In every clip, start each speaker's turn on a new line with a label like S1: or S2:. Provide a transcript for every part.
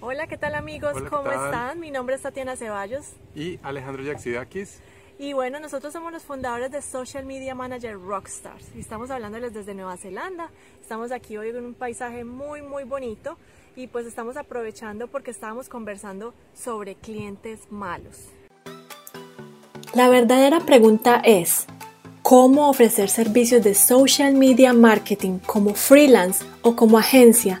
S1: Hola, ¿qué tal amigos?
S2: Hola, ¿qué
S1: ¿Cómo
S2: tal?
S1: están? Mi nombre es Tatiana Ceballos
S2: Y Alejandro Yaxidakis.
S1: y bueno, nosotros somos los fundadores de Social Media Manager Rockstars y estamos hablándoles desde Nueva Zelanda. Estamos aquí hoy en un paisaje muy, muy bonito y pues estamos aprovechando porque estábamos conversando sobre clientes malos. La verdadera pregunta es, ¿cómo ofrecer servicios de social media marketing como freelance o como agencia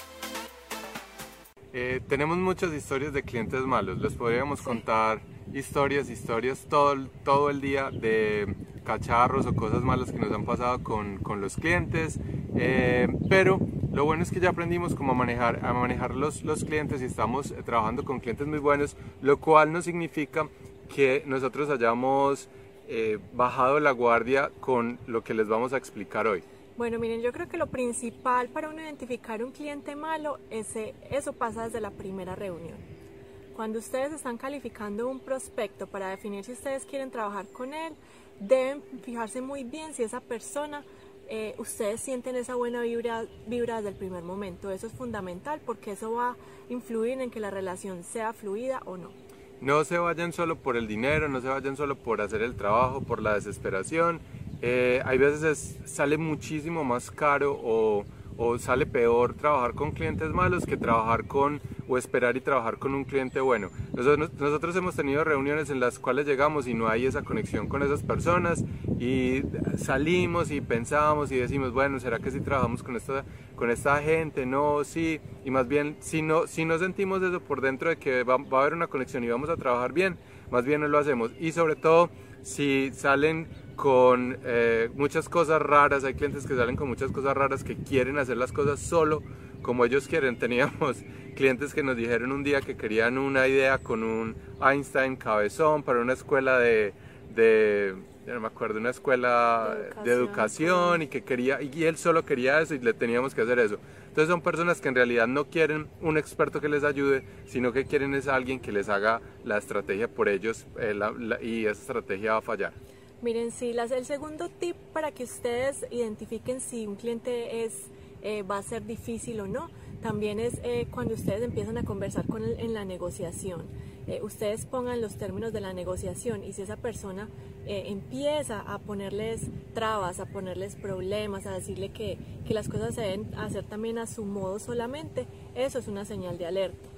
S2: Eh, tenemos muchas historias de clientes malos. Les podríamos contar historias, historias todo, el- todo el día de cacharros o cosas malas que nos han pasado con, con los clientes. Eh, pero lo bueno es que ya aprendimos cómo manejar, a manejar los, los clientes y estamos eh, trabajando con clientes muy buenos, lo cual no significa que nosotros hayamos eh, bajado la guardia con lo que les vamos a explicar hoy.
S1: Bueno, miren, yo creo que lo principal para uno identificar un cliente malo, ese, eso pasa desde la primera reunión. Cuando ustedes están calificando un prospecto para definir si ustedes quieren trabajar con él, deben fijarse muy bien si esa persona, eh, ustedes sienten esa buena vibra, vibra desde el primer momento. Eso es fundamental porque eso va a influir en que la relación sea fluida o no.
S2: No se vayan solo por el dinero, no se vayan solo por hacer el trabajo, por la desesperación. Eh, hay veces es- sale muchísimo más caro o, o sale peor trabajar con clientes malos que trabajar con o esperar y trabajar con un cliente bueno. Nosotros, nosotros hemos tenido reuniones en las cuales llegamos y no hay esa conexión con esas personas y salimos y pensamos y decimos, bueno, ¿será que si trabajamos con esta, con esta gente? No, sí. Y más bien, si no, si no sentimos eso por dentro de que va, va a haber una conexión y vamos a trabajar bien, más bien no lo hacemos. Y sobre todo, si salen con eh, muchas cosas raras, hay clientes que salen con muchas cosas raras que quieren hacer las cosas solo como ellos quieren. Teníamos clientes que nos dijeron un día que querían una idea con un Einstein cabezón para una escuela de, de no me acuerdo, una escuela
S1: De
S2: de educación y que quería, y él solo quería eso y le teníamos que hacer eso. Entonces son personas que en realidad no quieren un experto que les ayude, sino que quieren es alguien que les haga la estrategia por ellos eh, la- y esa estrategia va a fallar.
S1: Miren, sí, las- el segundo tip para que ustedes identifiquen si un cliente es, eh, va a ser difícil o no, también es eh, cuando ustedes empiezan a conversar con él en la negociación. Eh, ustedes pongan los términos de la negociación y si esa persona eh, empieza a ponerles trabas, a ponerles problemas, a decirle que, que las cosas se deben hacer también a su modo solamente, eso es una señal de alerta.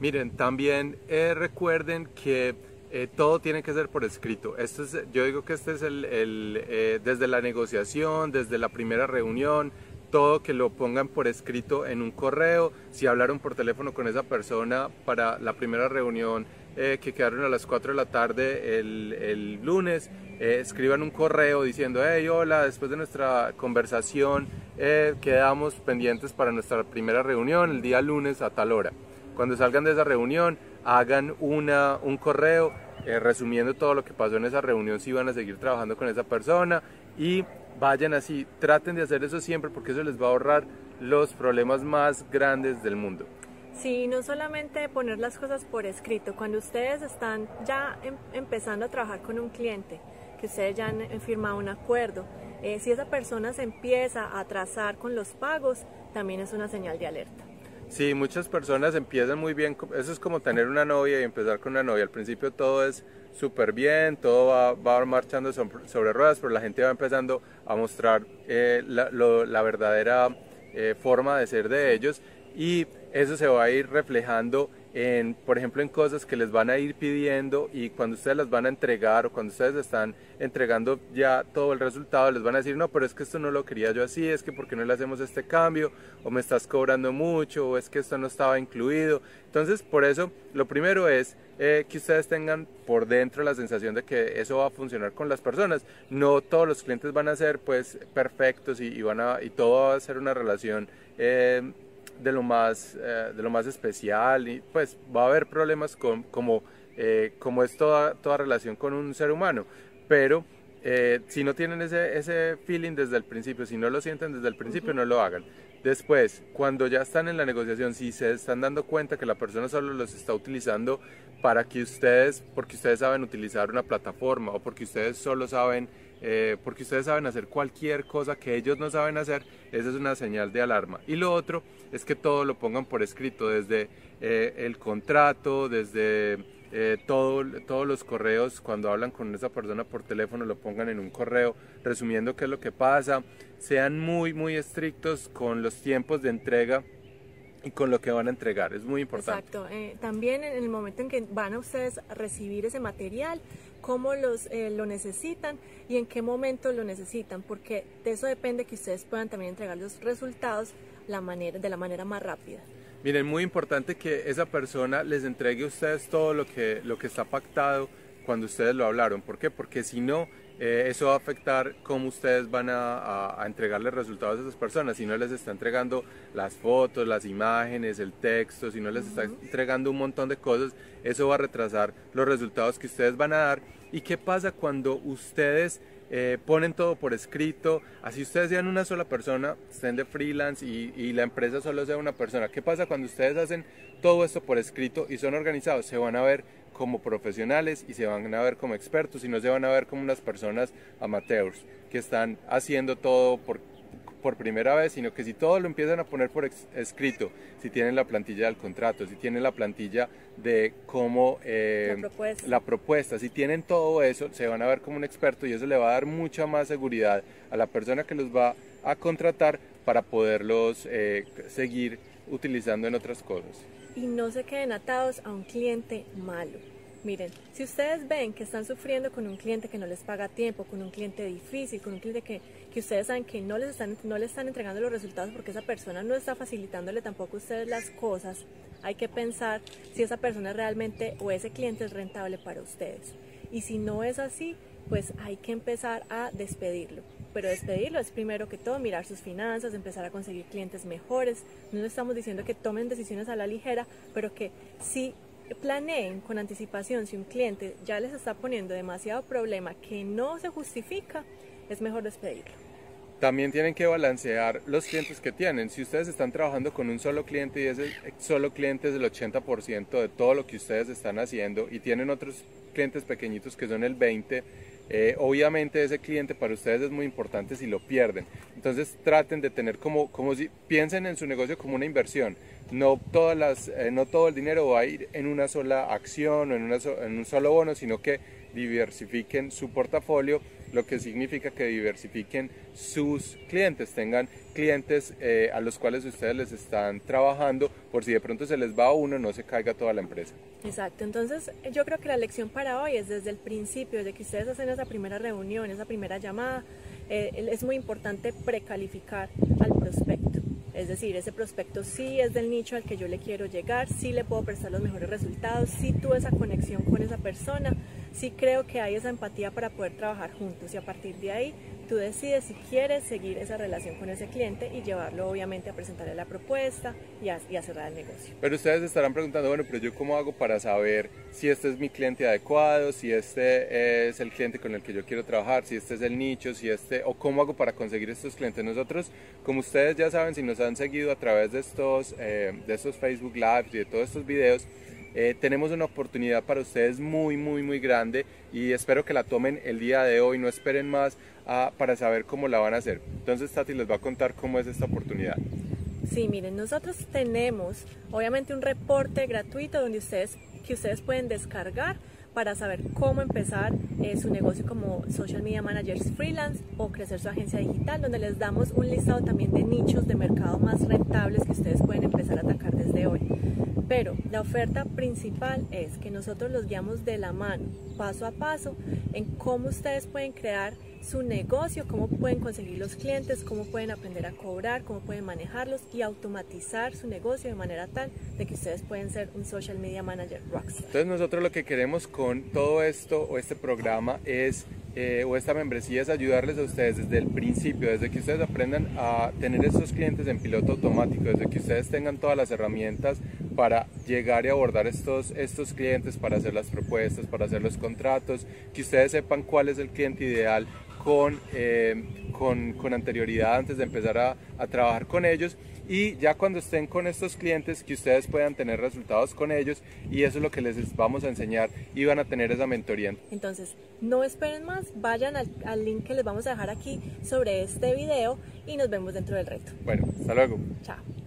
S2: Miren, también eh, recuerden que eh, todo tiene que ser por escrito. Esto es, yo digo que este es el, el, eh, desde la negociación, desde la primera reunión, todo que lo pongan por escrito en un correo. Si hablaron por teléfono con esa persona para la primera reunión eh, que quedaron a las 4 de la tarde el, el lunes, eh, escriban un correo diciendo, hey, hola, después de nuestra conversación eh, quedamos pendientes para nuestra primera reunión el día lunes a tal hora. Cuando salgan de esa reunión, hagan una, un correo resumiendo todo lo que pasó en esa reunión, si van a seguir trabajando con esa persona y vayan así, traten de hacer eso siempre porque eso les va a ahorrar los problemas más grandes del mundo.
S1: Sí, no solamente poner las cosas por escrito, cuando ustedes están ya em- empezando a trabajar con un cliente, que ustedes ya han eh, firmado un acuerdo, eh, si esa persona se empieza a atrasar con los pagos, también es una señal de alerta.
S2: Sí, muchas personas empiezan muy bien, eso es como tener una novia y empezar con una novia. Al principio todo es súper bien, todo va, va marchando sobre, sobre ruedas, pero la gente va empezando a mostrar eh, la, lo- la verdadera eh, forma de ser de ellos y eso se va a ir reflejando en, por ejemplo, en cosas que les van a ir pidiendo y cuando ustedes las van a entregar o cuando ustedes están entregando ya todo el resultado, les van a decir, no, pero es que esto no lo quería yo así, es que ¿por qué no le hacemos este cambio? O me estás cobrando mucho, o es que esto no estaba incluido. Entonces, por eso, lo primero es eh, que ustedes tengan por dentro la sensación de que eso va a funcionar con las personas. No todos los clientes van a ser pues perfectos y, y van a, y todo va a ser una relación eh, de lo más, eh, de lo más especial y pues va a haber problemas con, como eh, como es toda, toda relación con un ser humano. Pero eh, si no tienen ese, ese feeling desde el principio, si no lo sienten desde el principio, no lo hagan. Después, cuando ya están en la negociación, si se están dando cuenta que la persona solo los está utilizando para que ustedes, porque ustedes saben utilizar una plataforma o porque ustedes solo saben, eh, porque ustedes saben hacer cualquier cosa que ellos no saben hacer, esa es una señal de alarma. Y lo otro es que todo lo pongan por escrito, desde eh, el contrato, desde eh, todo, todos los correos, cuando hablan con esa persona por teléfono, lo pongan en un correo resumiendo qué es lo que pasa. Sean muy, muy estrictos con los tiempos de entrega y con lo que van a entregar. Es muy importante.
S1: Exacto. Eh, también en el momento en que van a ustedes a recibir ese material, cómo los, eh, lo necesitan y en qué momento lo necesitan, porque de eso depende que ustedes puedan también entregar los resultados la manera, de la manera más rápida.
S2: Miren, muy importante que esa persona les entregue a ustedes todo lo que, lo que está pactado cuando ustedes lo hablaron. ¿Por qué? Porque si no, eh, eso va a afectar cómo ustedes van a, a, entregarles resultados a esas personas. Si no les está entregando las fotos, las imágenes, el texto, si no les está entregando un montón de cosas, eso va a retrasar los resultados que ustedes van a dar. ¿Y qué pasa cuando ustedes eh, ponen todo por escrito, así ustedes sean una sola persona, estén de freelance y, y, la empresa solo sea una persona. ¿Qué pasa cuando ustedes hacen todo esto por escrito y son organizados? Se van a ver como profesionales y se van a ver como expertos y no se van a ver como unas personas amateurs que están haciendo todo por por primera vez, sino que si todo lo empiezan a poner por escrito, si tienen la plantilla del contrato, si tienen la plantilla de cómo
S1: eh, la, propuesta.
S2: la, propuesta. si tienen todo eso, se van a ver como un experto y eso le va a dar mucha más seguridad a la persona que los va a contratar para poderlos eh, seguir utilizando en otras cosas.
S1: Y no se queden atados a un cliente malo Miren, si ustedes ven que están sufriendo con un cliente que no les paga tiempo, con un cliente difícil, con un cliente que, que ustedes saben que no les, están, no les están entregando los resultados porque esa persona no está facilitándole tampoco a ustedes las cosas, hay que pensar si esa persona realmente o ese cliente es rentable para ustedes. Y si no es así, pues hay que empezar a despedirlo. Pero despedirlo es primero que todo mirar sus finanzas, empezar a conseguir clientes mejores. No estamos diciendo que tomen decisiones a la ligera, pero que sí planeen con anticipación si un cliente ya les está poniendo demasiado problema que no se justifica, es mejor despedirlo.
S2: También tienen que balancear los clientes que tienen. Si ustedes están trabajando con un solo cliente y ese solo cliente es el 80% de todo lo que ustedes están haciendo y tienen otros clientes pequeñitos que son el 20%, eh, obviamente ese cliente para ustedes es muy importante si lo pierden. Entonces traten de tener como, como si piensen en su negocio como una inversión. No, todas las, eh, no todo el dinero va a ir en una sola acción o en, una en un solo bono, sino que diversifiquen su portafolio lo que significa que diversifiquen sus clientes, tengan clientes eh, a los cuales ustedes les están trabajando, por si de pronto se les va uno, no se caiga toda la empresa.
S1: Exacto, entonces yo creo que la lección para hoy es desde el principio, desde que ustedes hacen esa primera reunión, esa primera llamada, eh, es muy importante precalificar al prospecto. Es decir, ese prospecto sí es del nicho al que yo le quiero llegar, sí le puedo prestar los mejores resultados, sí tuve esa conexión con esa persona, sí creo que hay esa empatía para poder trabajar juntos y a partir de ahí tú decides si quieres seguir esa relación con ese cliente y llevarlo obviamente a presentarle la propuesta y a, y cerrar el negocio.
S2: Pero ustedes estarán preguntando, bueno, pero yo cómo hago para saber si este es mi cliente adecuado, si este es el cliente con el que yo quiero trabajar, si este es el nicho, si este, o cómo hago para conseguir estos clientes. Nosotros, como ustedes ya saben, si nos han seguido a través de estos, eh, de estos Facebook Lives y de todos estos videos, eh, tenemos una oportunidad para ustedes muy, muy, muy grande y espero que la tomen el día de hoy, no esperen más ah, para saber cómo la van a hacer. Entonces Tati les va a contar cómo es esta oportunidad.
S1: Sí, miren, nosotros tenemos obviamente un reporte gratuito donde ustedes, que ustedes pueden descargar para saber cómo empezar eh, su negocio como social media managers freelance o crecer su agencia digital, donde les damos un listado también de nichos de mercado más rentables que ustedes pueden empezar a atacar desde hoy. Pero la oferta principal es que nosotros los guiamos de la mano, paso a paso, en cómo ustedes pueden crear su negocio, cómo pueden conseguir los clientes, cómo pueden aprender a cobrar, cómo pueden manejarlos y automatizar su negocio de manera tal de que ustedes pueden ser un social media manager rockstar.
S2: Entonces nosotros lo que queremos con todo esto o este programa es eh, o esta membresía es ayudarles a ustedes desde el principio, desde que ustedes aprendan a tener estos clientes en piloto automático, desde que ustedes tengan todas las herramientas para llegar y abordar estos, estos clientes, para hacer las propuestas, para hacer los contratos, que ustedes sepan cuál es el cliente ideal con, eh, con, con, anterioridad antes de empezar a, a trabajar con ellos y ya cuando estén con estos clientes que ustedes puedan tener resultados con ellos y eso es lo que les vamos a enseñar y van a tener esa mentoría.
S1: Entonces, no esperen más, vayan al, al link que les vamos a dejar aquí sobre este video y nos vemos dentro del reto.
S2: Bueno, hasta luego.
S1: Chao.